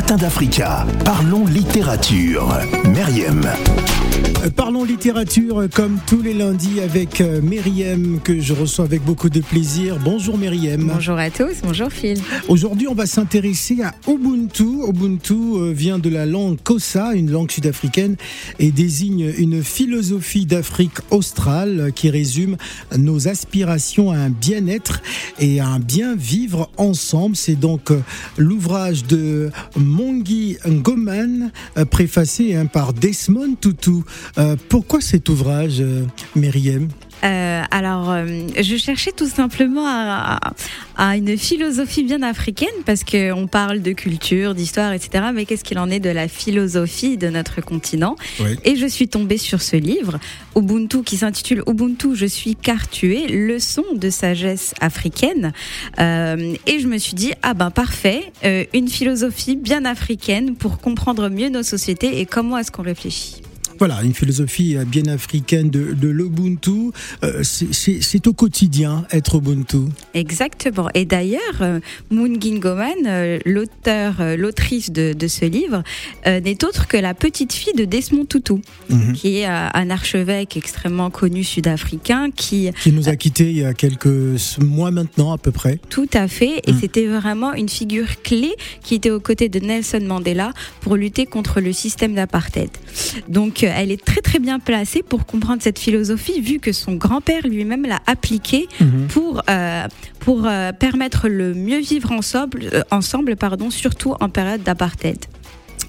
Matin d'Africa. Parlons littérature. Meriem. Euh, Parlons littérature comme tous les lundis avec euh, Myriam que je reçois avec beaucoup de plaisir. Bonjour Myriam. Bonjour à tous, bonjour Phil. Aujourd'hui, on va s'intéresser à Ubuntu. Ubuntu euh, vient de la langue Kosa, une langue sud-africaine, et désigne une philosophie d'Afrique australe qui résume nos aspirations à un bien-être et à un bien vivre ensemble. C'est donc l'ouvrage de Mongi Ngoman, préfacé hein, par Desmond Tutu. Euh, pourquoi cet ouvrage, euh, Myriam euh, alors, euh, je cherchais tout simplement à, à, une philosophie bien africaine parce que on parle de culture, d'histoire, etc. Mais qu'est-ce qu'il en est de la philosophie de notre continent? Oui. Et je suis tombée sur ce livre, Ubuntu, qui s'intitule Ubuntu, je suis car tué, leçon de sagesse africaine. Euh, et je me suis dit, ah ben parfait, une philosophie bien africaine pour comprendre mieux nos sociétés et comment est-ce qu'on réfléchit. Voilà, une philosophie euh, bien africaine de, de l'Ubuntu. Euh, c'est- au quotidien être Ubuntu. Exactement. Et d'ailleurs, euh, Moon Gingoman, l'auteur, l'autrice de, de ce livre, euh, n'est autre que la petite fille de Desmond Tutu, Mhm. qui est un archevêque extrêmement connu sud-africain, qui Qui nous a quittés il y a quelques mois maintenant à peu près. tout à fait, et Mm. c'était vraiment une figure clé qui était aux côtés de Nelson Mandela pour lutter contre le système d'apartheid. Donc, elle est très très bien placée pour comprendre cette philosophie, vu que son grand-père lui-même l'a appliquée Mhm. pour, euh, pour euh, permettre le mieux vivre ensemble, euh, ensemble pardon, surtout en période d'apartheid.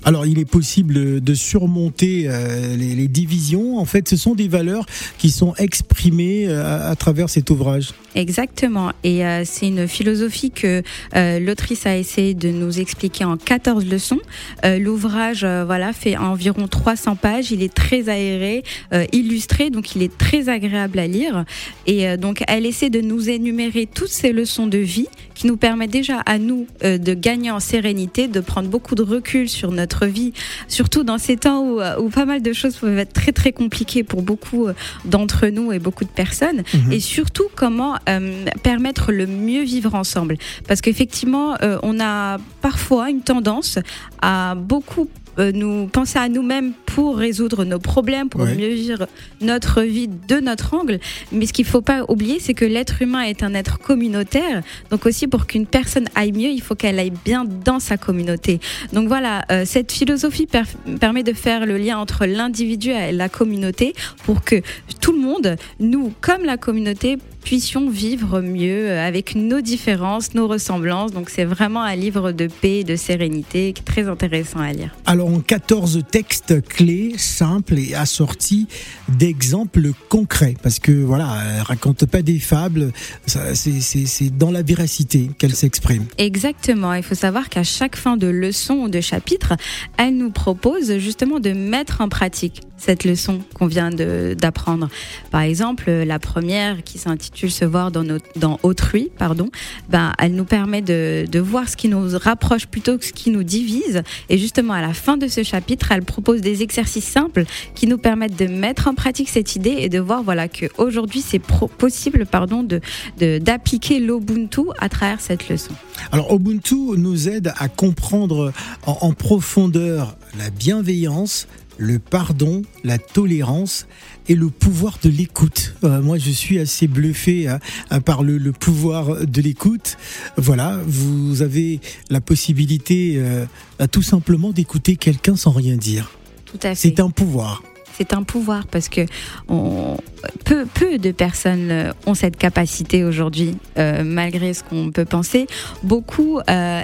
Alors, il est possible de surmonter euh, les, divisions. En fait, ce sont des valeurs qui sont exprimées euh, à, travers cet ouvrage. Exactement. Et euh, c'est une philosophie que l'autrice a essayé de nous expliquer en 14 leçons. L'ouvrage voilà, fait environ 300 pages. Il est très aéré, illustré, donc il est très agréable à lire. Et donc, elle essaie de nous énumérer toutes ces leçons de vie qui nous permettent déjà à nous euh, de gagner en sérénité, de prendre beaucoup de recul sur notre vie, surtout dans ces temps où, euh, où pas mal de choses peuvent être très très compliquées pour beaucoup euh, d'entre nous et beaucoup de personnes Mhm. et surtout comment euh, permettre le mieux vivre ensemble. Parce qu'effectivement, euh, on a parfois une tendance à beaucoup nous penser à nous-mêmes pour résoudre nos problèmes, pour Ouais. mieux vivre notre vie de notre angle. Mais ce qu'il faut pas oublier, c'est que l'être humain est un être communautaire. Donc aussi, pour qu'une personne aille mieux, il faut qu'elle aille bien dans sa communauté. Donc voilà, euh, cette philosophie per- permet de faire le lien entre l'individu et la communauté pour que tout le monde, nous comme la communauté, puissions vivre mieux euh, avec nos différences, nos ressemblances. Donc c'est vraiment un livre de paix et de sérénité qui est très intéressant à lire. Alors, en 14 textes clés, simples et assortis d'exemples concrets. Parce que, voilà, elle raconte pas des fables, c'est- dans la véracité qu'elle s'exprime. Exactement. Il faut savoir qu'à chaque fin de leçon ou de chapitre, elle nous propose justement de mettre en pratique cette leçon qu'on vient d'apprendre. Par exemple, la première qui s'intitule Se voir dans, notre- dans autrui, pardon, ben, elle nous permet de, de voir ce qui nous rapproche plutôt que ce qui nous divise. Et justement, à la fin de ce chapitre, elle propose des exercices simples qui nous permettent de mettre en pratique cette idée et de voir voilà, qu'aujourd'hui, c'est possible pardon, de d'appliquer l'Ubuntu à travers cette leçon. Alors Ubuntu nous aide à comprendre en, profondeur la bienveillance, le pardon, la tolérance et le pouvoir de l'écoute. Euh, moi, je suis assez bluffé hein, par le, pouvoir de l'écoute. Voilà, vous avez la possibilité euh, à tout simplement d'écouter quelqu'un sans rien dire. Tout à fait. C'est un pouvoir. C'est un pouvoir parce que on, peu, peu de personnes euh, ont cette capacité aujourd'hui, euh, malgré ce qu'on peut penser. Beaucoup euh,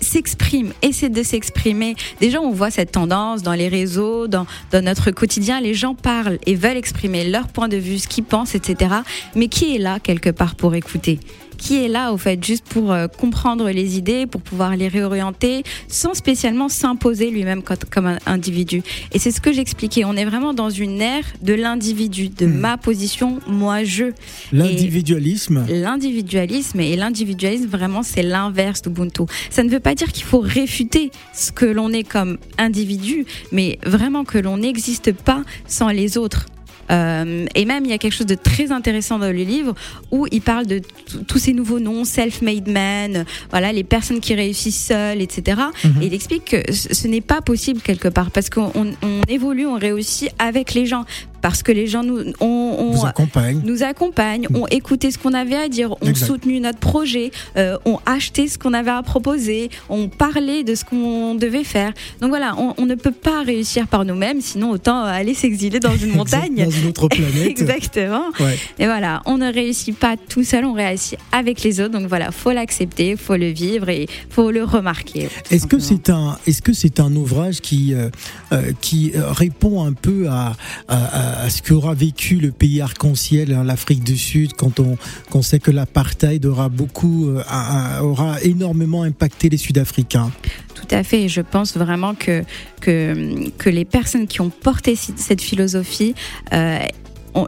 s'expriment, essaient de s'exprimer. Déjà, on voit cette tendance dans les réseaux, dans, dans notre quotidien. Les gens parlent et veulent exprimer leur point de vue, ce qu'ils pensent, etc. Mais qui est là quelque part pour écouter? Qui est là au fait juste pour euh, comprendre les idées, pour pouvoir les réorienter, sans spécialement s'imposer lui-même co- comme un individu. Et c'est ce que j'expliquais. On est vraiment dans une ère de l'individu, de Hmm. ma position, moi je. L'individualisme. L'individualisme et l'individualisme vraiment c'est l'inverse d'Ubuntu. Ça ne veut pas dire qu'il faut réfuter ce que l'on est comme individu, mais vraiment que l'on n'existe pas sans les autres. Euh, et même, il y a quelque chose de très intéressant dans le livre où il parle de tous ces nouveaux noms, self-made men, voilà, les personnes qui réussissent seules, etc. Et il explique que ce n'est pas possible quelque part parce qu'on on évolue, on réussit avec les gens parce que les gens nous, ont, accompagnent, nous accompagnent ont écouté ce qu'on avait à dire, ont soutenu notre projet, euh, ont acheté ce qu'on avait à proposer, ont parlé de ce qu'on devait faire. Donc voilà, on, on, ne peut pas réussir par nous-mêmes, sinon autant aller s'exiler dans une montagne. dans une autre planète. Exactement. Ouais. Et voilà, on ne réussit pas tout seul, on réussit avec les autres. Donc voilà, faut l'accepter, faut le vivre et faut le remarquer. Est-ce que c'est un, est-ce que c'est un ouvrage qui, euh, euh, qui répond un peu à, à, à à ce qu'aura vécu le pays arc-en-ciel, hein, l'Afrique du Sud, quand on, sait que l'apartheid aura beaucoup, euh, aura énormément impacté les Sud-Africains. Tout à fait. Je pense vraiment que, que, que les personnes qui ont porté cette philosophie euh,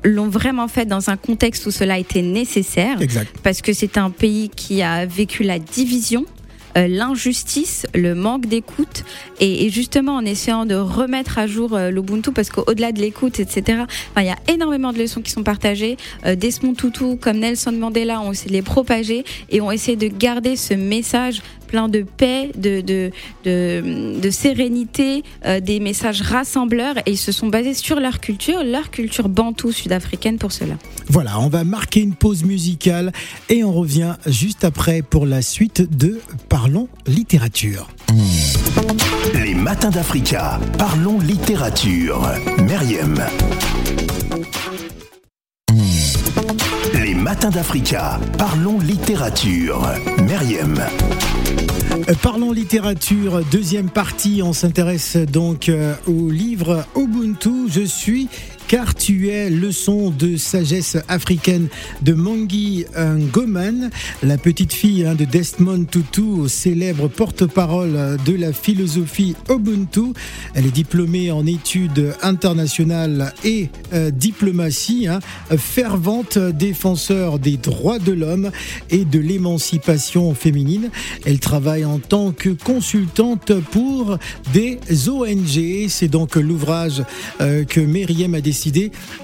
l'ont vraiment fait dans un contexte où cela était nécessaire. Exact. Parce que c'est un pays qui a vécu la division euh, l'injustice, le manque d'écoute et, justement en essayant de remettre à jour euh, l'Ubuntu parce qu'au-delà de l'écoute, etc., il y a énormément de leçons qui sont partagées. Euh, Desmond Tutu comme Nelson Mandela ont essayé de les propager et ont essayé de garder ce message plein de paix, de, de, de, sérénité, des messages rassembleurs et ils se sont basés sur leur culture, leur culture bantou sud-africaine pour cela. Voilà, on va marquer une pause musicale et on revient juste après pour la suite de Parlons littérature. Les matins d'Africa. Parlons littérature. Meriem. Les matins d'Africa. Parlons littérature. Meriem. Euh, parlons littérature, deuxième partie, on s'intéresse donc euh, au livre Ubuntu. Je suis car tu es leçon de sagesse africaine de Mangi Ngoman, la petite fille hein, de Desmond Tutu, célèbre porte-parole de la philosophie Ubuntu. Elle est diplômée en études internationales et euh, diplomatie, hein, fervente défenseur des droits de l'homme et de l'émancipation féminine. Elle travaille en tant que consultante pour des ONG. C'est donc l'ouvrage euh, que Myriam a décidé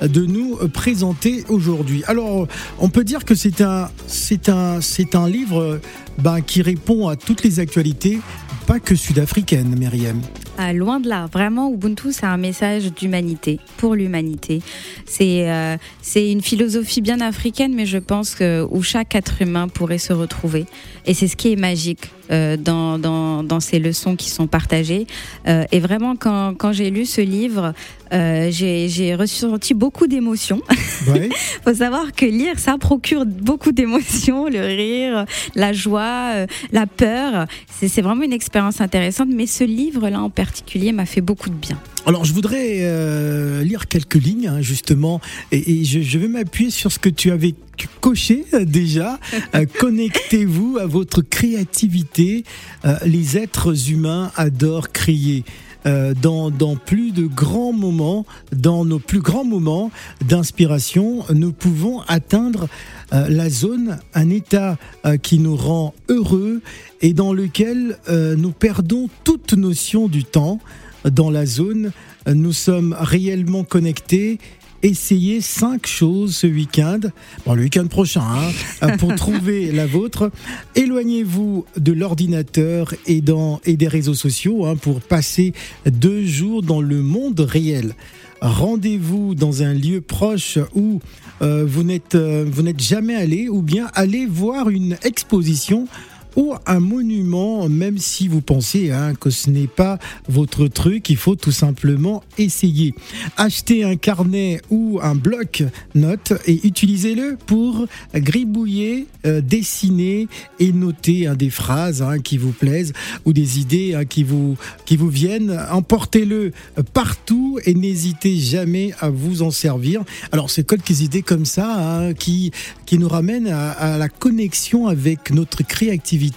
de nous présenter aujourd'hui. Alors, on peut dire que c'est un, c'est un, c'est un livre ben, qui répond à toutes les actualités, pas que sud-africaines, Myriam. Ah, loin de là, vraiment, Ubuntu, c'est un message d'humanité, pour l'humanité. C'est euh, c'est une philosophie bien africaine, mais je pense que où chaque être humain pourrait se retrouver. Et c'est ce qui est magique dans, dans, dans, ces leçons qui sont partagées. Euh, et vraiment, quand, quand j'ai lu ce livre, euh, j'ai ressenti beaucoup d'émotions. Il faut savoir que lire, ça procure beaucoup d'émotions, le rire, la joie, euh, la peur. C'est vraiment une expérience intéressante, mais ce livre-là en particulier m'a fait beaucoup de bien. Alors, je voudrais euh, lire quelques lignes, hein, justement, et, je, je, vais m'appuyer sur ce que tu avais coché euh, déjà. Euh, connectez-vous à votre créativité. les êtres humains adorent crier. dans, dans, plus de grands moments, dans nos plus grands moments d'inspiration, nous pouvons atteindre la zone, un état qui nous rend heureux et dans lequel nous perdons toute notion du temps dans la zone. Nous sommes réellement connectés. Essayez cinq choses ce week-end, bon, le week-end prochain, hein, pour trouver la vôtre. Éloignez-vous de l'ordinateur et, et des réseaux sociaux hein, pour passer deux jours dans le monde réel. Rendez-vous dans un lieu proche où euh, vous n'êtes euh, vous n'êtes jamais allé ou bien allez voir une exposition ou un monument, même si vous pensez hein, que ce n'est pas votre truc, il faut tout simplement essayer. Achetez un carnet ou un bloc notes et utilisez-le pour gribouiller, euh, dessiner et noter hein, des phrases hein, qui vous plaisent ou des idées qui, vous, qui vous viennent. Emportez-le partout et n'hésitez jamais à vous en servir. Alors c'est quelques idées comme ça qui, qui nous ramènent à la connexion avec notre créativité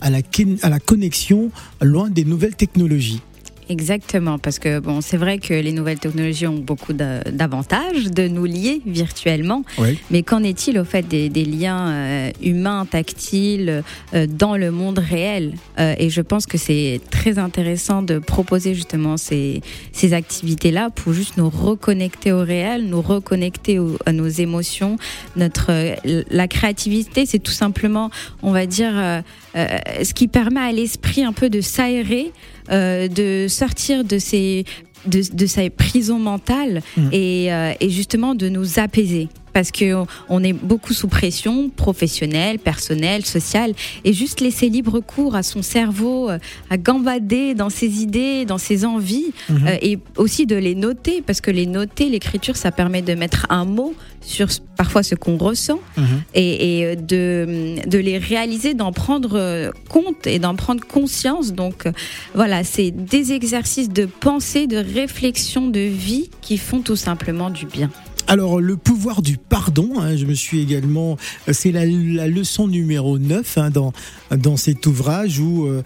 à la, connexion loin des nouvelles technologies. Exactement, parce que bon, c'est vrai que les nouvelles technologies ont beaucoup d'avantages de nous lier virtuellement, mais qu'en est-il au fait des, liens euh, humains, tactiles, euh, dans le monde réel? Euh, Et je pense que c'est très intéressant de proposer justement ces, ces activités-là pour juste nous reconnecter au réel, nous reconnecter à nos émotions, notre la créativité, c'est tout simplement, on va dire, ce qui permet à l'esprit un peu de s'aérer. Euh, de sortir de ces de, de sa prison mentale mmh. et, euh, et, justement de nous apaiser parce que on est beaucoup sous pression professionnelle, personnelle, sociale, et juste laisser libre cours à son cerveau euh, à gambader dans ses idées, dans ses envies, mhm. euh, et aussi de les noter, parce que les noter, l'écriture, ça permet de mettre un mot sur parfois ce qu'on ressent mhm. et, et, de, de les réaliser, d'en prendre compte et d'en prendre conscience. Donc voilà, c'est des exercices de pensée, de réflexion, de vie qui font tout simplement du bien. Alors, le pouvoir du pardon, hein, je me suis également. C'est la, leçon numéro 9 hein, dans, dans cet ouvrage où, euh,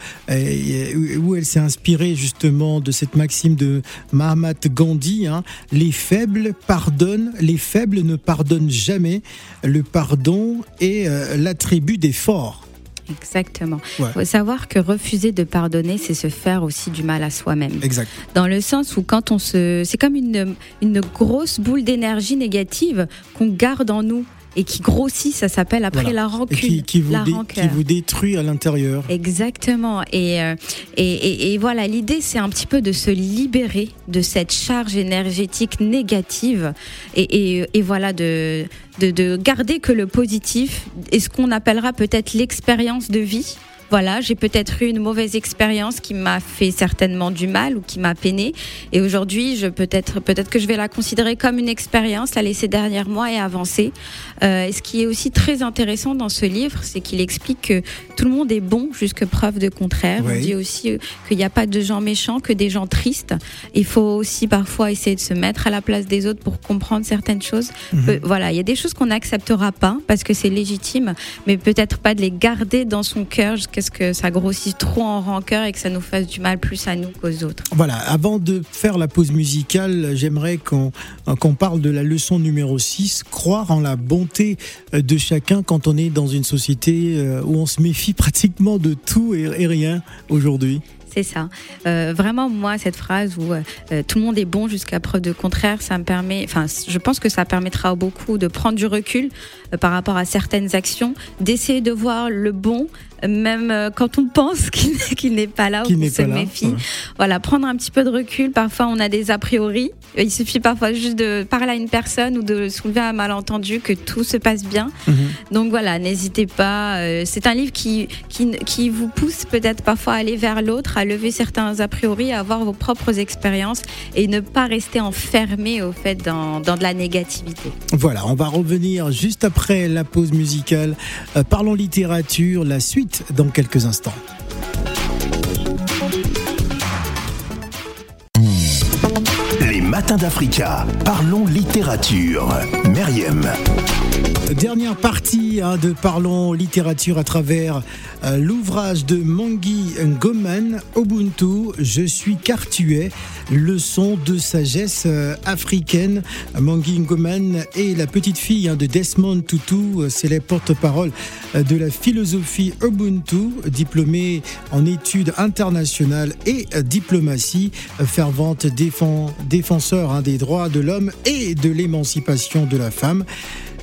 où elle s'est inspirée justement de cette maxime de Mahatma Gandhi hein. les faibles pardonnent, les faibles ne pardonnent jamais. Le pardon est euh, l'attribut des forts. Exactement. Il faut savoir que refuser de pardonner, c'est se faire aussi du mal à soi-même. Exact. Dans le sens où quand on se... C'est comme une, une grosse boule d'énergie négative qu'on garde en nous et qui grossit, ça s'appelle après la rancune. Qui, vous qui, vous détruit à l'intérieur. Exactement. Euh, et, et, et, voilà, l'idée, c'est un petit peu de se libérer de cette charge énergétique négative et, et voilà, de, de, de garder que le positif et ce qu'on appellera peut-être l'expérience de vie voilà, j'ai peut-être eu une mauvaise expérience qui m'a fait certainement du mal ou qui m'a peiné. Et aujourd'hui, je peut-être peut-être que je vais la considérer comme une expérience, la laisser derrière moi et avancer. Euh, et ce qui est aussi très intéressant dans ce livre, c'est qu'il explique que tout le monde est bon jusque preuve de contraire. On dit aussi euh, qu'il n'y a pas de gens méchants, que des gens tristes. Il faut aussi parfois essayer de se mettre à la place des autres pour comprendre certaines choses. Mhm. Euh, voilà, il y a des choses qu'on n'acceptera pas parce que c'est légitime, mais peut-être pas de les garder dans son cœur jusqu'à que ça grossisse trop en rancœur et que ça nous fasse du mal plus à nous qu'aux autres. Voilà, avant de faire la pause musicale, j'aimerais qu'on qu'on parle de la leçon numéro 6, croire en la bonté euh, de chacun quand on est dans une société euh, où on se méfie pratiquement de tout et rien aujourd'hui. C'est ça. Euh, vraiment, moi, cette phrase où euh, tout le monde est bon jusqu'à preuve de contraire, ça me permet, enfin, je pense que ça permettra beaucoup de prendre du recul euh, par rapport à certaines actions, d'essayer de voir le bon, même quand on pense qu'il n'est pas là ou qu'on se méfie. Voilà, prendre un petit peu de recul. Parfois, on a des a priori. Il suffit parfois juste de parler à une personne ou de soulever un malentendu que tout se passe bien. Mhm. Donc voilà, n'hésitez pas. C'est un livre qui, qui, qui vous pousse peut-être parfois à aller vers l'autre, à lever certains a priori, à avoir vos propres expériences et ne pas rester enfermé au fait dans, dans, de la négativité. Voilà, on va revenir juste après la pause musicale. Euh, parlons littérature, la suite dans quelques instants. Les matins d'Africa, parlons littérature. Meriem. Dernière partie hein, de Parlons littérature à travers euh, l'ouvrage de Mangi Ngoman, Ubuntu, Je suis cartuais, leçon de sagesse euh, africaine. Mangi Ngoman est la petite fille hein, de Desmond Tutu, euh, la porte-parole de la philosophie Ubuntu, diplômée en études internationales et diplomatie, fervente défenseur hein, des droits de l'homme et de l'émancipation de la femme.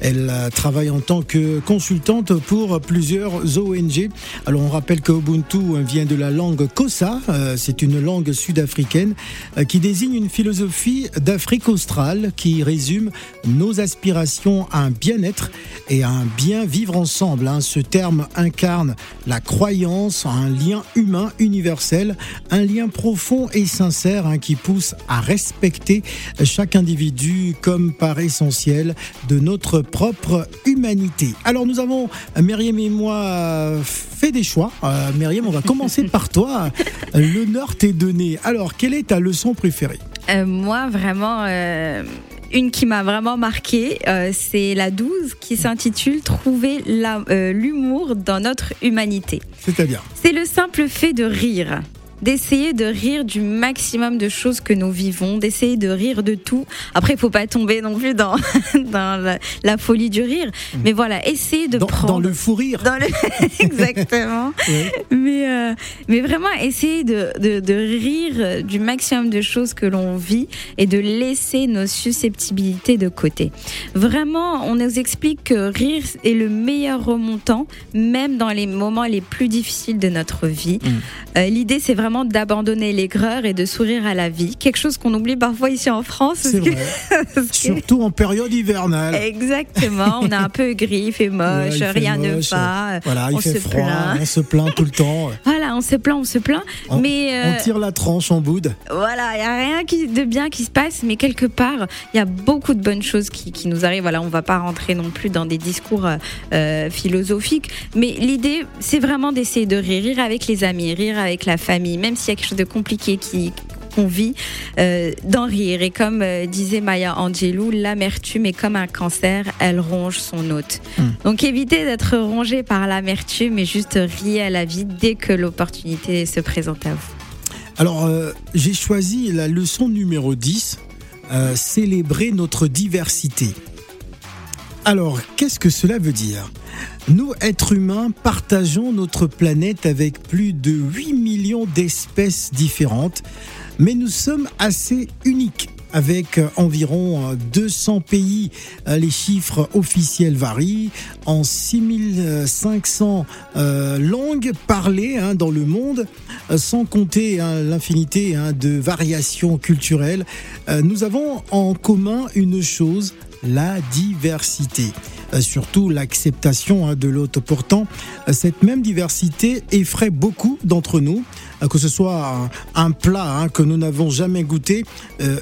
Elle travaille en tant que consultante pour plusieurs ONG. Alors on rappelle que Ubuntu vient de la langue Kosa, euh, c'est une langue sud-africaine euh, qui désigne une philosophie d'Afrique australe qui résume nos aspirations à un bien-être et à un bien vivre ensemble. Hein. Ce terme incarne la croyance à un lien humain universel, un lien profond et sincère hein, qui pousse à respecter chaque individu comme part essentielle de notre propre humanité. Alors nous avons, Myriam et moi, fait des choix. Euh, Myriam, on va commencer par toi. L'honneur t'est donné. Alors, quelle est ta leçon préférée? Euh, Moi, vraiment... Euh, une qui m'a vraiment marqué, c'est la 12 qui s'intitule Trouver l'humour dans notre humanité. C'est-à-dire? C'est le simple fait de rire d'essayer de rire du maximum de choses que nous vivons, d'essayer de rire de tout. Après, il faut pas tomber non plus dans, dans la, folie du rire. Mmh. Mais voilà, essayer de prendre. Dans le fou rire. Dans le... Exactement. mais, euh, mais vraiment, essayer de, de, de rire du maximum de choses que l'on vit et de laisser nos susceptibilités de côté. Vraiment, on nous explique que rire est le meilleur remontant, même dans les moments les plus difficiles de notre vie. Mmh. Euh, l'idée, c'est vraiment d'abandonner l'aigreur et de sourire à la vie. Quelque chose qu'on oublie parfois ici en France. C'est vrai. Surtout en période hivernale. Exactement. On a un peu gris, il fait moche, rien ne va. Voilà, il fait froid, on se plaint tout le temps. Voilà, on se plaint, on se plaint. On, mais on euh, tire la tranche en boude. Voilà, il n'y a rien de bien qui se passe, mais quelque part, il y a beaucoup de bonnes choses qui, nous arrivent. Voilà, on ne va pas rentrer non plus dans des discours euh, philosophiques, mais l'idée, c'est vraiment d'essayer de rire, rire avec les amis, rire avec la famille, même s'il y a quelque chose de compliqué qui qu'on vit, euh, d'en rire. Et comme euh, disait Maya Angelou, l'amertume est comme un cancer, elle ronge son hôte. Hmm. Donc évitez d'être rongé par l'amertume et juste riez à la vie dès que l'opportunité se présente à vous. Alors, euh, j'ai choisi la leçon numéro 10, célébrer notre diversité. Alors, qu'est-ce que cela veut dire? Nous, êtres humains, partageons notre planète avec plus de 8 millions d'espèces différentes, mais nous sommes assez uniques avec environ 200 pays. Les chiffres officiels varient en 6500 euh, langues parlées hein, dans le monde, sans compter hein, l'infinité hein, de variations culturelles. Euh, nous avons en commun une chose, la diversité. Euh, surtout l'acceptation hein, de l'autre. Pourtant, euh, cette même diversité effraie beaucoup d'entre nous, euh, que ce soit un, plat hein, que nous n'avons jamais goûté,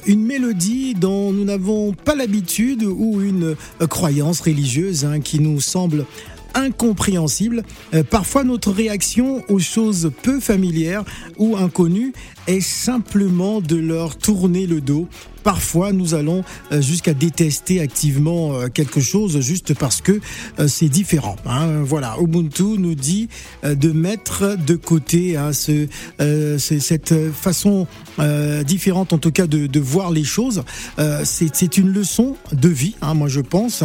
une mélodie dont nous n'avons pas l'habitude ou une croyance religieuse hein, qui nous semble incompréhensible. parfois, notre réaction aux choses peu familières ou inconnues est simplement de leur tourner le dos parfois nous allons euh, jusqu'à détester activement euh, quelque chose juste parce que euh, c'est différent. Hein. Voilà, Ubuntu nous dit de mettre de côté hein, ce, cette façon différente, en tout cas, de, voir les choses. c'est une leçon de vie, hein, moi je pense.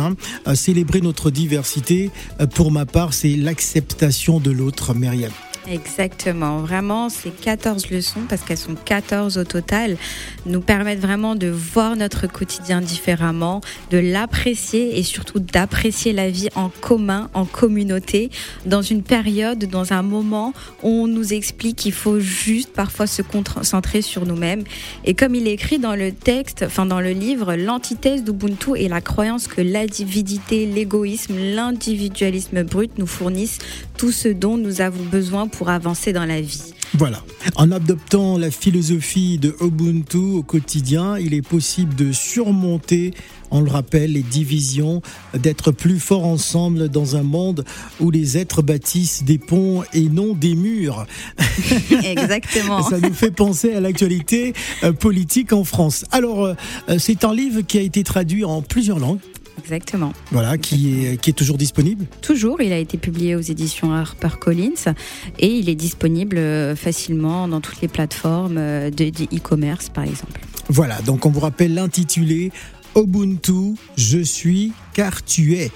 célébrer notre diversité, pour ma part, c'est l'acceptation de l'autre, Myriam. Exactement. Vraiment, ces 14 leçons, parce qu'elles sont 14 au total, nous permettent vraiment de voir notre quotidien différemment, de l'apprécier et surtout d'apprécier la vie en commun, en communauté, dans une période, dans un moment où on nous explique qu'il faut juste parfois se concentrer sur nous-mêmes. Et comme il est écrit dans le texte, enfin dans le livre, l'antithèse d'Ubuntu est la croyance que l'avidité, l'égoïsme, l'individualisme brut nous fournissent tout ce dont nous avons besoin pour avancer dans la vie. Voilà. En adoptant la philosophie de Ubuntu au quotidien, il est possible de surmonter, on le rappelle, les divisions, d'être plus forts ensemble dans un monde où les êtres bâtissent des ponts et non des murs. Exactement. Ça nous fait penser à l'actualité euh, politique en France. Alors, euh, c'est un livre qui a été traduit en plusieurs langues. Exactement. Voilà, qui est, qui est toujours disponible Toujours, il a été publié aux éditions HarperCollins et il est disponible euh, facilement dans toutes les plateformes euh, de e-commerce par exemple. Voilà, donc on vous rappelle l'intitulé Ubuntu, je suis car tu es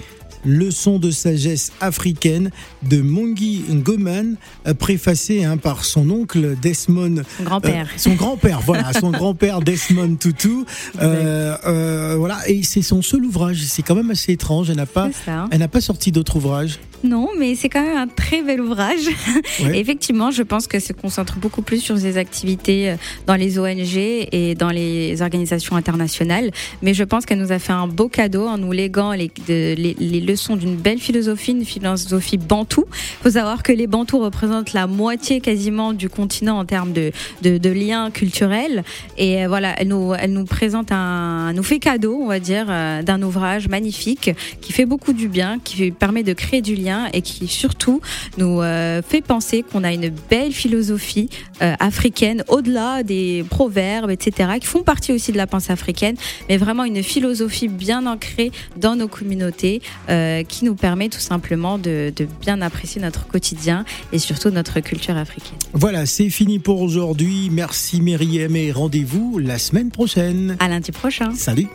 leçon de sagesse africaine de Mongi Ngoman, euh, préfacé hein, par son oncle Desmond. Son grand-père. Euh, son grand-père, voilà, son grand-père Desmond Tutu. Euh, voilà, et c'est son seul ouvrage. C'est quand même assez étrange. Elle n'a pas, elle n'a pas sorti d'autres ouvrages. Non, mais c'est quand même un très bel ouvrage. Effectivement, je pense que se concentre beaucoup plus sur ses activités dans les ONG et dans les organisations internationales. Mais je pense qu'elle nous a fait un beau cadeau en nous léguant les, les, leçons d'une belle philosophie, une philosophie bantou. Il faut savoir que les bantous représentent la moitié quasiment du continent en termes de, de, liens culturels. Et euh, voilà, elle nous, elle nous présente un, nous fait cadeau, on va dire, euh, d'un ouvrage magnifique qui fait beaucoup du bien, qui permet de créer du lien et qui surtout nous euh, fait penser qu'on a une belle philosophie africaine au-delà des proverbes, etc., qui font partie aussi de la pensée africaine, mais vraiment une philosophie bien ancrée dans nos communautés, euh, qui nous permet tout simplement de, de bien apprécier notre quotidien et surtout notre culture africaine. Voilà, c'est fini pour aujourd'hui. Merci Myriam et rendez-vous la semaine prochaine. À lundi prochain. Salut.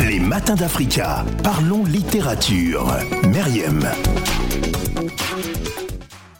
Les matins d'Africa. Parlons littérature. Myriam.